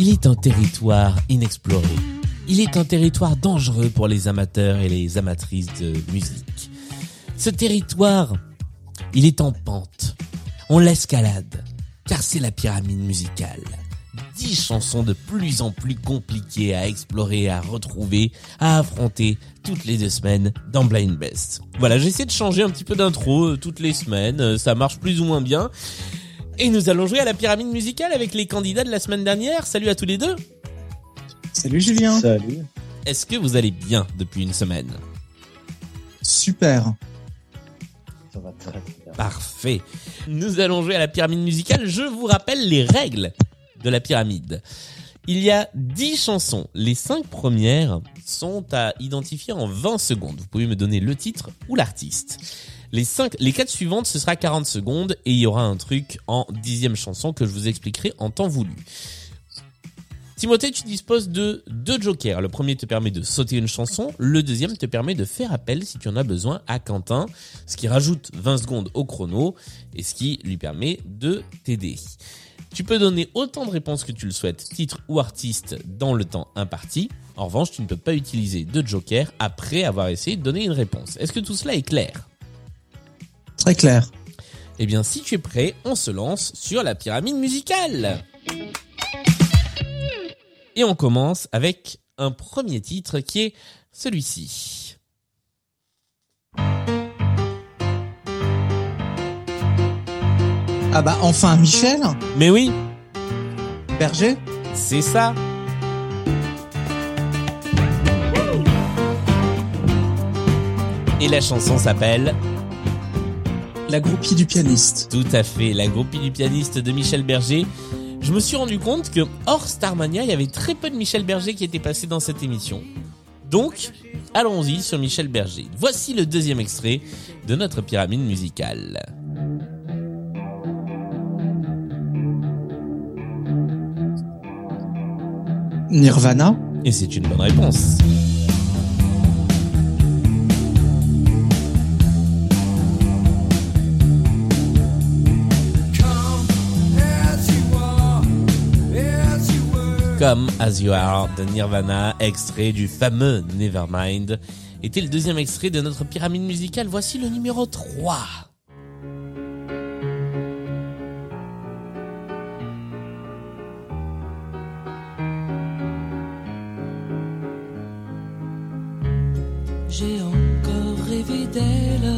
Il est un territoire inexploré. Il est un territoire dangereux pour les amateurs et les amatrices de musique. Ce territoire, il est en pente. On l'escalade, car c'est la pyramide musicale. Dix chansons de plus en plus compliquées à explorer, à retrouver, à affronter toutes les deux semaines dans Blind Best. Voilà, j'essaie de changer un petit peu d'intro euh, toutes les semaines, euh, ça marche plus ou moins bien. Et nous allons jouer à la pyramide musicale avec les candidats de la semaine dernière. Salut à tous les deux. Salut Julien. Salut. Est-ce que vous allez bien depuis une semaine? Super. Parfait. Nous allons jouer à la pyramide musicale. Je vous rappelle les règles de la pyramide. Il y a 10 chansons. Les 5 premières sont à identifier en 20 secondes. Vous pouvez me donner le titre ou l'artiste. Les cinq, les quatre suivantes, ce sera 40 secondes et il y aura un truc en dixième chanson que je vous expliquerai en temps voulu. Timothée, tu disposes de deux jokers. Le premier te permet de sauter une chanson, le deuxième te permet de faire appel si tu en as besoin à Quentin, ce qui rajoute 20 secondes au chrono et ce qui lui permet de t'aider. Tu peux donner autant de réponses que tu le souhaites, titre ou artiste, dans le temps imparti. En revanche, tu ne peux pas utiliser de joker après avoir essayé de donner une réponse. Est-ce que tout cela est clair? Très clair. Eh bien, si tu es prêt, on se lance sur la pyramide musicale. Et on commence avec un premier titre qui est celui-ci. Ah bah enfin Michel Mais oui, Berger c'est ça. Et la chanson s'appelle La groupie du pianiste. Tout à fait, la groupie du pianiste de Michel Berger. Je me suis rendu compte que hors Starmania, il y avait très peu de Michel Berger qui était passé dans cette émission. Donc, allons-y sur Michel Berger. Voici le deuxième extrait de notre pyramide musicale. Nirvana? Et c'est une bonne réponse. Come As You Are de Nirvana, extrait du fameux Nevermind, était le deuxième extrait de notre pyramide musicale? Voici le numéro 3. J'ai encore rêvé d'elle.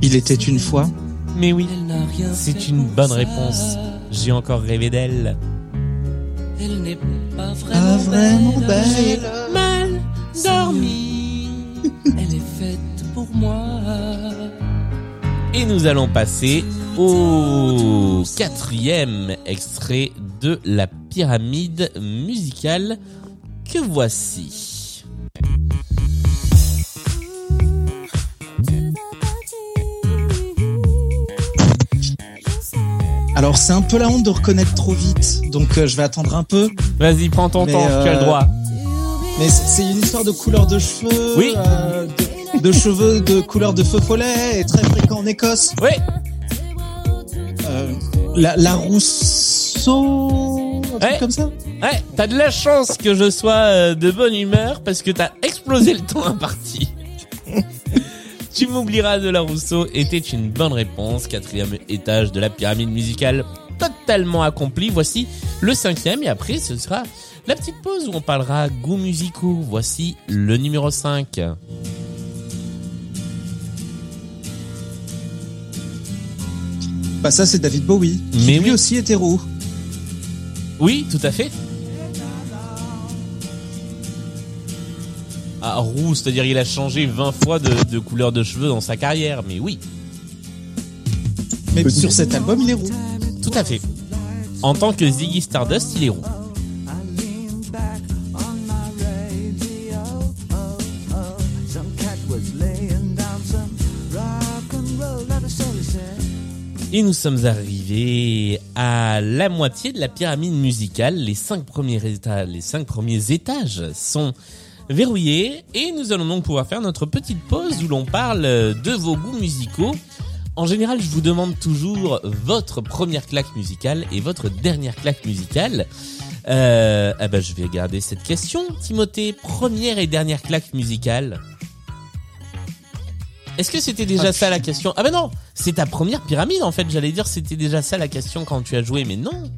Il était une fois. Mais oui, c'est une bonne réponse. J'ai encore rêvé d'elle. Elle n'est pas Pas vraiment, vraiment belle. belle. Mal Dormi. Elle est faite pour moi. Et nous allons passer au quatrième extrait de la pyramide musicale que voici. Alors c'est un peu la honte de reconnaître trop vite, donc euh, je vais attendre un peu. Vas-y, prends ton Mais, temps, tu as le euh, droit. Mais c'est une histoire de couleur de cheveux, Oui. euh, de, de cheveux de couleur de feu follet, et très fréquent en Écosse. Oui, la, la Rousseau, un truc Ouais. comme ça. ouais, t'as de la chance que je sois de bonne humeur parce que t'as explosé le temps imparti. Tu m'oublieras de la Rousseau était une bonne réponse. Quatrième étage de la pyramide musicale totalement accompli. Voici le cinquième et après ce sera la petite pause où on parlera goûts musicaux. Voici le numéro 5. Bah ça c'est David Bowie. qui Mais lui oui. aussi hétéro. Oui, tout à fait. Ah, roux, c'est-à-dire il a changé 20 fois de, de couleur de cheveux dans sa carrière, mais oui, Mais sur cet album il est roux. tout à fait. En tant que Ziggy Stardust, il est roux. Et nous sommes arrivés à la moitié de la pyramide musicale. Les cinq premiers étages, les cinq premiers étages sont verrouillés et nous allons donc pouvoir faire notre petite pause où l'on parle de vos goûts musicaux. En général, je vous demande toujours votre première claque musicale et votre dernière claque musicale. Euh, ah ben, je vais garder cette question. Timothée, première et dernière claque musicale. Est-ce que c'était déjà Ah, ça la question? Ah ben non, c'est ta première pyramide en fait. J'allais dire c'était déjà ça la question quand tu as joué, mais non.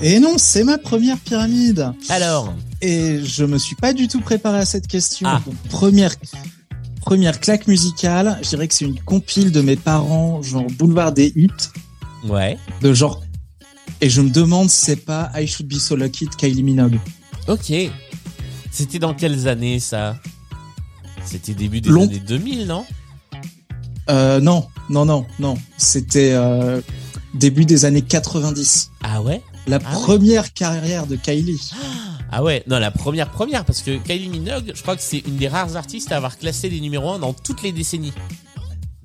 Et non, c'est ma première pyramide. Alors, Et je me suis pas du tout préparé à cette question. Ah. Donc, première, première claque musicale, je dirais que c'est une compile de mes parents, genre Boulevard des Hits, ouais, de genre. Et je me demande si c'est pas I Should Be So Lucky de Kylie Minogue. ok. C'était dans quelles années ça? C'était début des Long- années 2000, non? Euh, non, non, non, non. C'était euh, début des années 90. Ah ouais? La Ah ouais. première carrière de Kylie. Ah ouais, non la première première parce que Kylie Minogue, je crois que c'est une des rares artistes à avoir classé les numéros 1 dans toutes les décennies.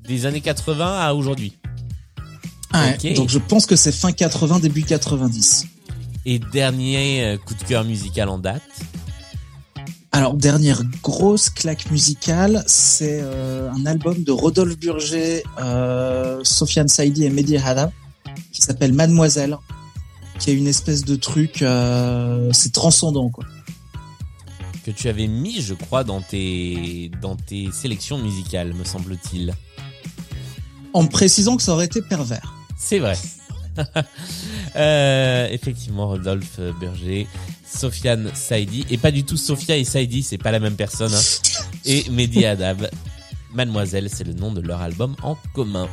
Des années 80 à aujourd'hui. Ouais, Ok. Donc je pense que c'est fin 80, début 90. Et dernier euh, coup de cœur musical en date. Alors, dernière grosse claque musicale, c'est euh, un album de Rodolphe Burger, euh, Sofiane Saidi et Mehdi Hada, qui s'appelle Mademoiselle, qui est une espèce de truc, euh, c'est transcendant, quoi. que tu avais mis, je crois, dans tes dans tes sélections musicales, me semble-t-il. En me précisant que ça aurait été pervers. C'est vrai. Euh, effectivement, Rodolphe Berger, Sofiane Saidi, et pas du tout Sofia et Saidi, c'est pas la même personne. hein. Et Mehdi Adab, Mademoiselle, c'est le nom de leur album en commun.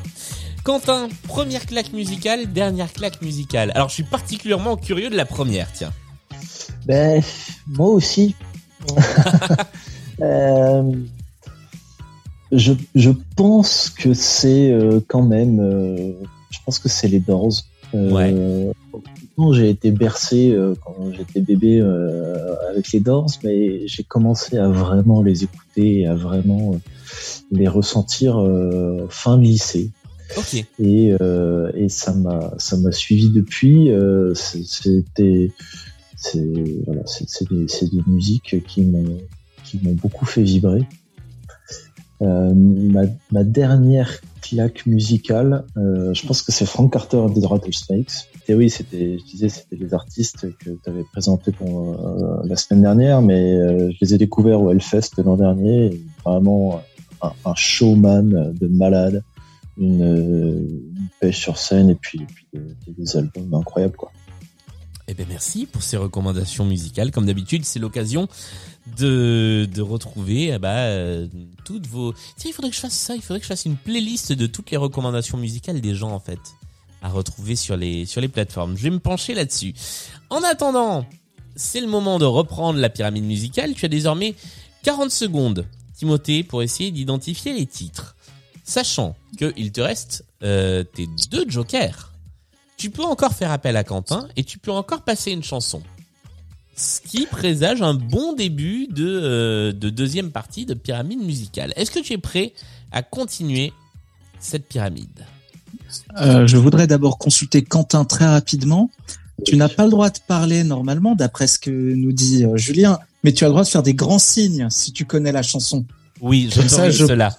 Quentin, première claque musicale, dernière claque musicale. Alors, je suis particulièrement curieux de la première, tiens. Ben, moi aussi. Euh, je, je pense que c'est euh, quand même. euh, je pense que c'est les Doors. Non, J'ai été bercé quand j'étais bébé avec les Doors, mais j'ai commencé à vraiment les écouter et à vraiment les ressentir fin lycée Ok. et, euh, et ça m'a ça m'a suivi depuis. Euh, c'était c'est voilà des, des musiques qui m'ont qui m'ont beaucoup fait vibrer. Euh, ma, ma dernière claque musicale euh, je pense que c'est Frank Carter the Rattlesnakes et oui c'était je disais c'était les artistes que tu avais présentés pour euh, la semaine dernière mais euh, je les ai découverts au Hellfest l'an dernier. Vraiment un, un showman de malade une, une pêche sur scène et puis, et puis des, albums incroyables quoi. Eh ben merci pour ces recommandations musicales. Comme d'habitude, c'est l'occasion de, de retrouver eh ben, euh, toutes vos... Tiens, il faudrait que je fasse ça, il faudrait que je fasse une playlist de toutes les recommandations musicales des gens en fait à retrouver sur les, sur les plateformes. Je vais me pencher là-dessus. En attendant, c'est le moment de reprendre la pyramide musicale. Tu as désormais 40 secondes, Timothée, pour essayer d'identifier les titres. Sachant qu'il te reste euh, tes deux jokers tu peux encore faire appel à Quentin et tu peux encore passer une chanson. Ce qui présage un bon début de, euh, de deuxième partie de pyramide musicale. Est-ce que tu es prêt à continuer cette pyramide? Euh, je voudrais d'abord consulter Quentin très rapidement. Tu n'as pas le droit de parler normalement, d'après ce que nous dit Julien, mais tu as le droit de faire des grands signes si tu connais la chanson. Oui, Comme ça, je- cela.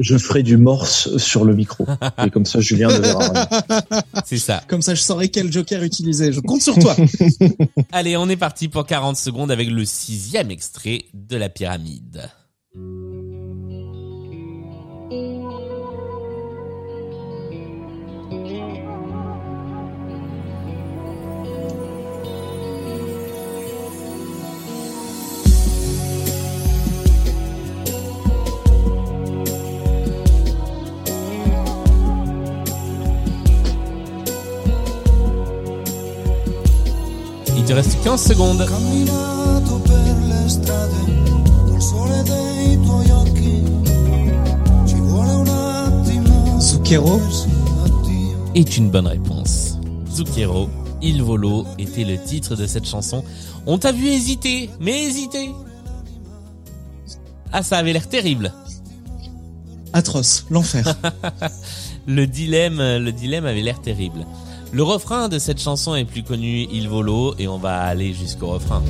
Je, ferai du morse sur le micro et comme ça Julien ne verra rien. C'est ça. Comme ça, je saurai quel joker utiliser. Je compte sur toi. Allez, on est parti pour 40 secondes avec le sixième extrait de la pyramide. Te reste 15 secondes. Zucchero. est une bonne réponse. Zucchero, Il Volo était le titre de cette chanson. On t'a vu hésiter, mais hésiter. Ah, ça avait l'air terrible. atroce, l'enfer. Le dilemme, le dilemme avait l'air terrible. Le refrain de cette chanson est plus connu, Il Volo, et on va aller jusqu'au refrain.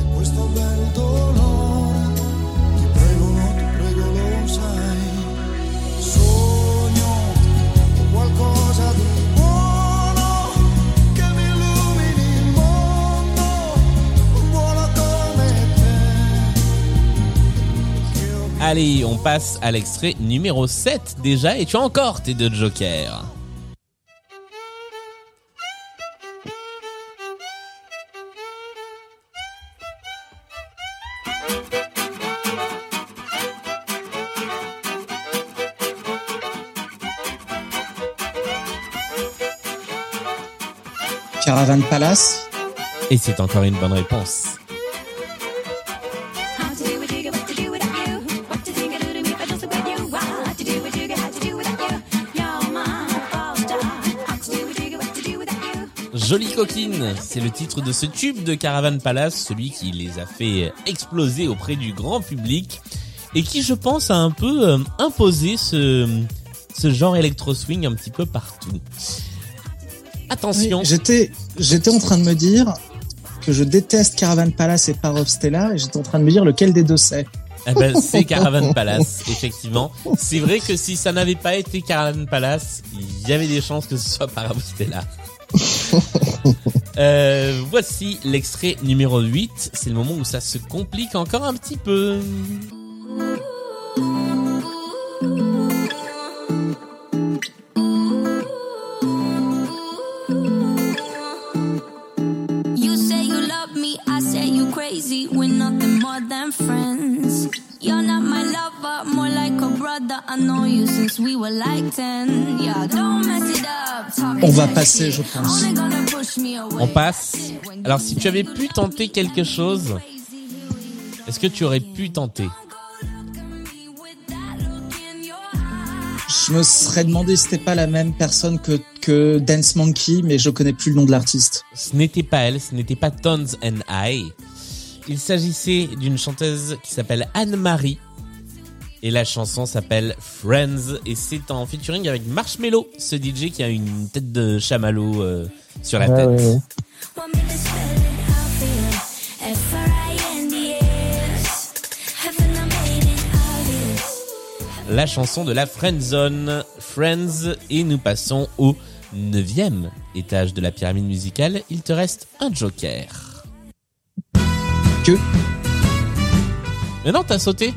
Allez, on passe à l'extrait numéro 7 déjà, et tu as encore tes deux jokers. What you got, what to do without you. Jolie coquine, c'est le titre de ce tube de Caravan Palace, celui qui les a fait exploser auprès du grand public et qui, je pense, a un peu euh, imposé ce, ce genre électro swing un petit peu partout. Attention, Oui, J'étais, j'étais en train de me dire que je déteste Caravan Palace et of Stella et j'étais en train de me dire lequel des deux c'est. eh ben, c'est Caravan Palace, effectivement. C'est vrai que si ça n'avait pas été Caravan Palace, il y avait des chances que ce soit Paravostella. Euh, voici l'extrait numéro 8. C'est le moment où ça se complique encore un petit peu. On va passer, je pense. On passe. Alors si tu avais pu tenter quelque chose, est-ce que tu aurais pu tenter? Je me serais demandé si c'était pas la même personne que, que Dance Monkey, mais je connais plus le nom de l'artiste. Ce n'était pas elle, ce n'était pas Tones and I. Il s'agissait d'une chanteuse qui s'appelle Anne-Marie. Et la chanson s'appelle Friends et c'est en featuring avec Marshmello, ce DJ qui a une tête de chamallow euh, sur la Ouais, tête. ouais, ouais. La chanson de la Friendzone, Friends, et nous passons au neuvième étage de la pyramide musicale. Il te reste un joker. Que? Mais non, t'as sauté.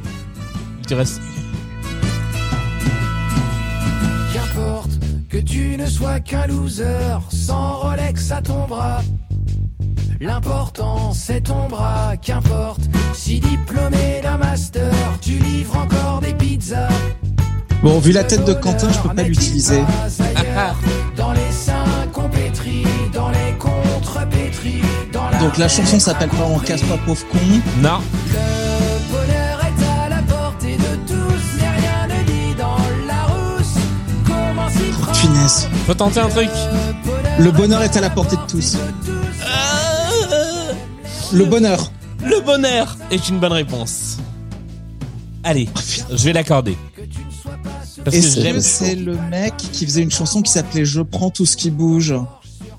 Qu'importe que tu ne sois qu'un loser, sans Rolex à ton bras. L'important c'est ton bras, qu'importe si diplômé d'un master, tu livres encore des pizzas. Bon, vu la tête de Quentin, je peux pas l'utiliser. Dans les seins qu'on pétrit, dans les dans la Donc la chanson s'appelle pas On casse pas pauvre con. non. Le Faut tenter un truc. Le bonheur est à la portée de tous. Le bonheur. Le bonheur est une bonne réponse. Allez, je vais l'accorder. Parce Et c'est j'aime. c'est le mec qui faisait une chanson qui s'appelait Je prends tout ce qui bouge.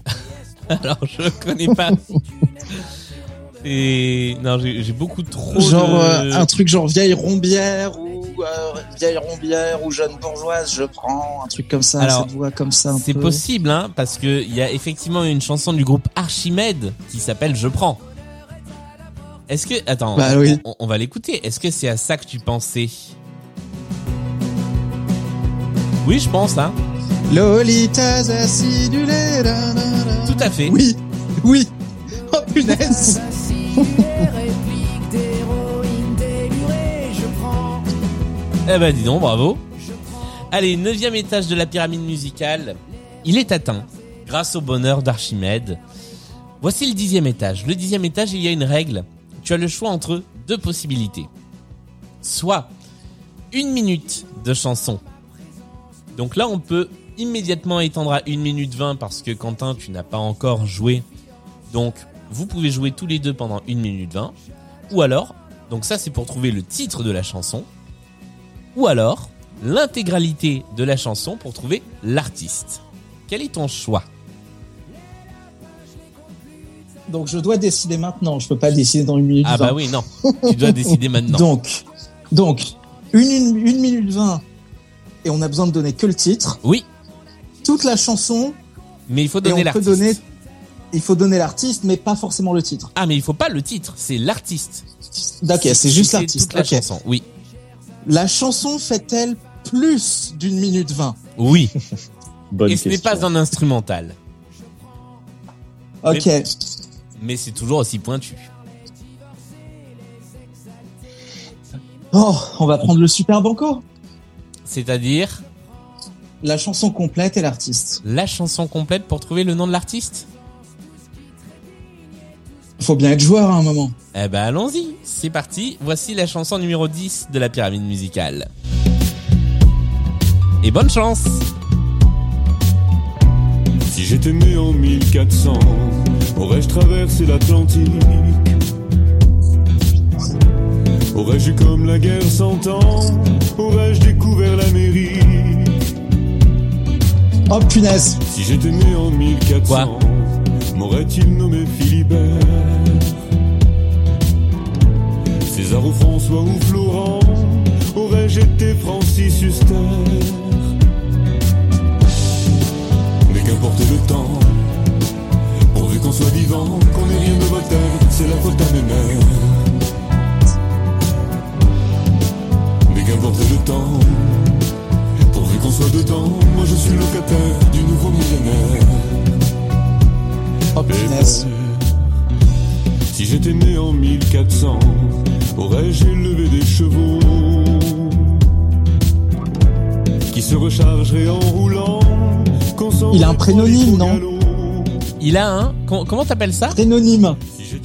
Alors, je connais pas. Et non, j'ai j'ai beaucoup trop. genre de... euh, un truc genre vieille rombière ou euh, vieille rombière ou jeune bourgeoise, je prends un truc comme ça, Alors, cette voix comme ça C'est possible, hein, parce que il y a effectivement une chanson du groupe Archimède qui s'appelle Je prends. Est-ce que attends, Bah on, oui. on- on va l'écouter. Est-ce que c'est à ça que tu pensais? Oui, je pense, hein. Lolitas acidulées. da, da, da. Tout à fait. Oui, oui. Oh punaise. Eh ben dis donc, bravo. Allez, neuvième étage de la pyramide musicale. Il est atteint grâce au bonheur d'Archimède. Voici le dixième étage. Le dixième étage, il y a une règle. Tu as le choix entre deux possibilités. Soit une minute de chanson. Donc là, on peut immédiatement étendre à 1 minute 20 parce que Quentin, tu n'as pas encore joué. Donc, vous pouvez jouer tous les deux pendant 1 minute 20. Ou alors, donc ça c'est pour trouver le titre de la chanson. Ou alors, l'intégralité de la chanson pour trouver l'artiste. Quel est ton choix? Donc je dois décider maintenant. Je peux pas décider dans une minute. Ah bah 20. oui, non. Tu dois décider maintenant. Donc, donc une, une, une minute 20 et on a besoin de donner que le titre. Oui, Toute la chanson mais il faut donner l'artiste. Il faut donner l'artiste, mais pas forcément le titre. Ah mais il faut pas le titre, c'est l'artiste. D'accord, c'est juste l'artiste. La chanson. Oui. La chanson fait-elle plus d'une minute 20 Oui. Bonne Et ce n'est question. pas un instrumental, Ok. mais c'est toujours aussi pointu. Oh, on va prendre le super banco. C'est-à-dire La chanson complète et l'artiste. la chanson complète pour trouver le nom de l'artiste? Faut bien être joueur à un moment. Eh ben allons-y, c'est parti. Voici la chanson numéro 10 de la pyramide musicale. Et bonne chance Si j'étais né en 1400, aurais-je traversé l'Atlantique Aurais-je eu comme la guerre cent ans Aurais-je découvert l'Amérique Oh punaise. Si j'étais né en 1400, Quoi? m'aurait-il nommé Philibert César ou François ou Florent Aurais-je été Francis Huster? Mais qu'importe le temps Pourvu qu'on soit vivant, qu'on ait rien de Voltaire C'est la faute à mes mères. Mais qu'importe le temps Pourvu qu'on soit dedans Moi je suis locataire du nouveau millénaire. Oh. Si j'étais né en 1400, aurais-je élevé des chevaux qui se rechargeraient en roulant Il a un prénonyme, non Il a un... com- Comment t'appelles ça? Prénonyme.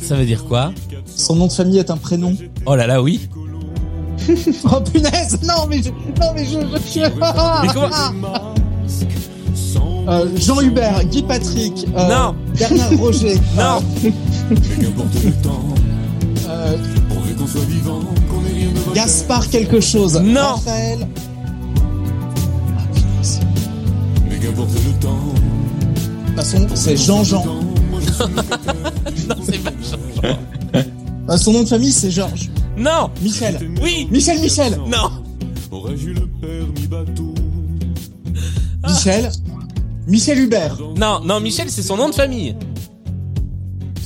Ça veut dire quoi? Son nom de famille est un prénom. Oh là là, oui. Oh punaise. Non mais je, non mais je, je, je- Mais comment- Ah. Euh, Jean Hubert, Guy Patrick, euh, Non. Bernard Roger, Non euh, qu'on soit vivant, qu'on ait rien de Voltaire. Gaspard quelque chose, Non. Raphaël. Ah, punaise. Mais qu'importe le temps. De toute façon, c'est Jean-Jean. Moi je suis locataire. Non, c'est pas Jean. Euh, son nom de famille, c'est Georges. Non Michel. Oui Michel Michel. Non Aurais-je le permis bateau Michel. Michel Hubert. Non, non, Michel, c'est son nom de famille.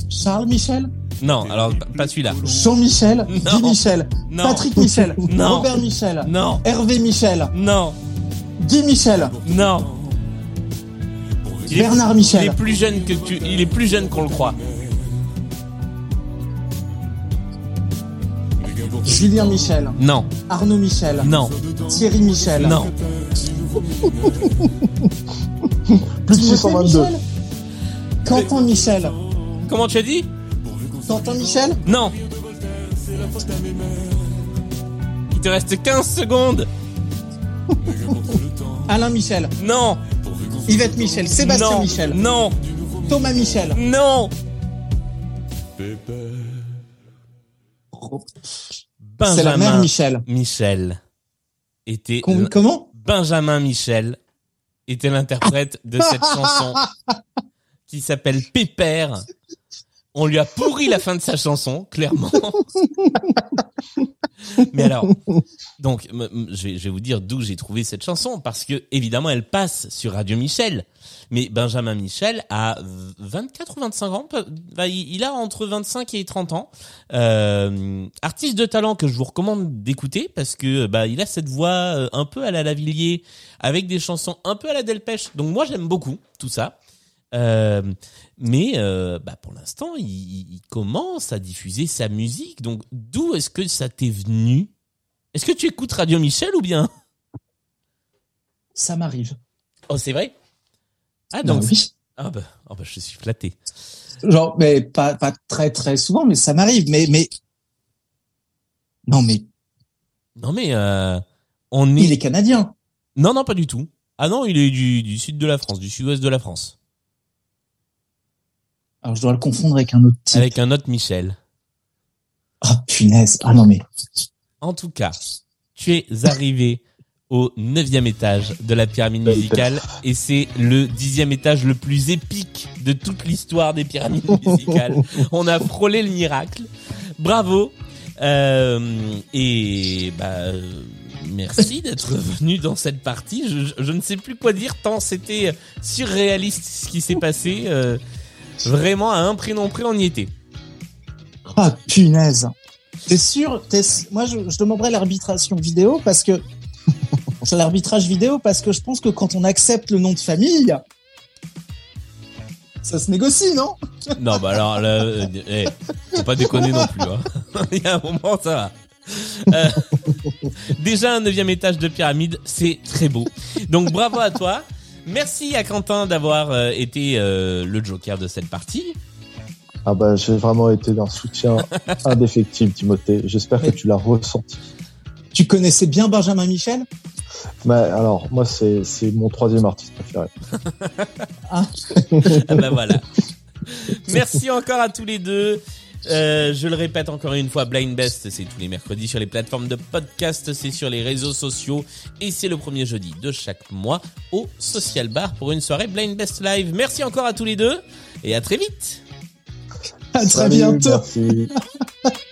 Charles Michel. Non, alors pas celui-là. Jean-Michel. Guy Michel. Non. Patrick Michel. Non. Robert Michel. Non, Hervé Michel. non, Guy Michel. non. Il est- Bernard Il est Michel. plus jeune que tu. Il est plus jeune qu'on le croit. Julien. Michel. Non, Arnaud Michel. non, Thierry Michel. non. Plus de Timothée 622. Quentin Michel. Comment tu as dit? Quentin Michel? Non. Il te reste 15 secondes. Alain Michel. Non. Yvette Michel. Sébastien non. Michel. Non. Thomas Michel. Non. C'est la mère Michel. Michel était Com- comment? Benjamin Michel était l'interprète de cette chanson qui s'appelle Pépère. On lui a pourri la fin de sa chanson, clairement. Mais alors, donc, je vais, je vais vous dire d'où j'ai trouvé cette chanson, parce que évidemment, elle passe sur Radio Michel. Mais Benjamin Michel a v- 24 ou 25 ans, bah, il il a entre 25 et 30 ans. Euh, artiste de talent que je vous recommande d'écouter, parce que bah il a cette voix euh, un peu à la Lavillier, avec des chansons un peu à la Delpech. Donc moi j'aime beaucoup tout ça. Euh, mais euh, bah pour l'instant, il, commence à diffuser sa musique. Donc d'où est-ce que ça t'est venu? Est-ce que tu écoutes Radio Michel ou bien? Ça m'arrive. Oh, c'est vrai? Ah Non, donc oui. ah bah, ah bah je suis flatté. Genre, mais pas, pas très très souvent, mais ça m'arrive. Mais, mais. Non, mais Non mais euh, on est... il est canadien. non non pas du tout. Ah non, il est du, du sud de la France, du sud-ouest de la France, Alors, je dois le confondre avec un autre type. avec un autre Michel. Ah, punaise. Ah non, mais. En tout cas, tu es arrivé au neuvième étage de la pyramide musicale et c'est le dixième étage le plus épique de toute l'histoire des pyramides musicales. On a frôlé le miracle. Bravo. Euh, et bah euh, merci d'être venu dans cette partie. Je, je- je ne sais plus quoi dire tant c'était surréaliste ce qui s'est passé. Euh, vraiment à un prénom près on y était. Ah, punaise. T'es sûr t'es... Moi, je, je demanderais l'arbitration vidéo parce que. L'arbitrage vidéo parce que je pense que quand on accepte le nom de famille. Ça se négocie, non? Non, bah alors, là, euh, eh, faut pas déconner non plus. Hein. Il y a un moment, ça va. Euh, déjà un neuvième étage de pyramide, c'est très beau. Donc bravo à toi. Merci à Quentin d'avoir euh, été euh, le joker de cette partie. Ah bah j'ai vraiment été d'un soutien indéfectible, Timothée. J'espère que tu l'as ressenti. Tu connaissais bien Benjamin Michel? Mais alors moi c'est c'est mon troisième artiste préféré. Ah bah voilà. Merci encore à tous les deux. Euh, je le répète encore une fois, Blind Best, c'est tous les mercredis sur les plateformes de podcast, c'est sur les réseaux sociaux et c'est le premier jeudi de chaque mois au Social Bar pour une soirée Blind Best Live. Merci encore à tous les deux et à très vite. À très Salut, bientôt. Merci.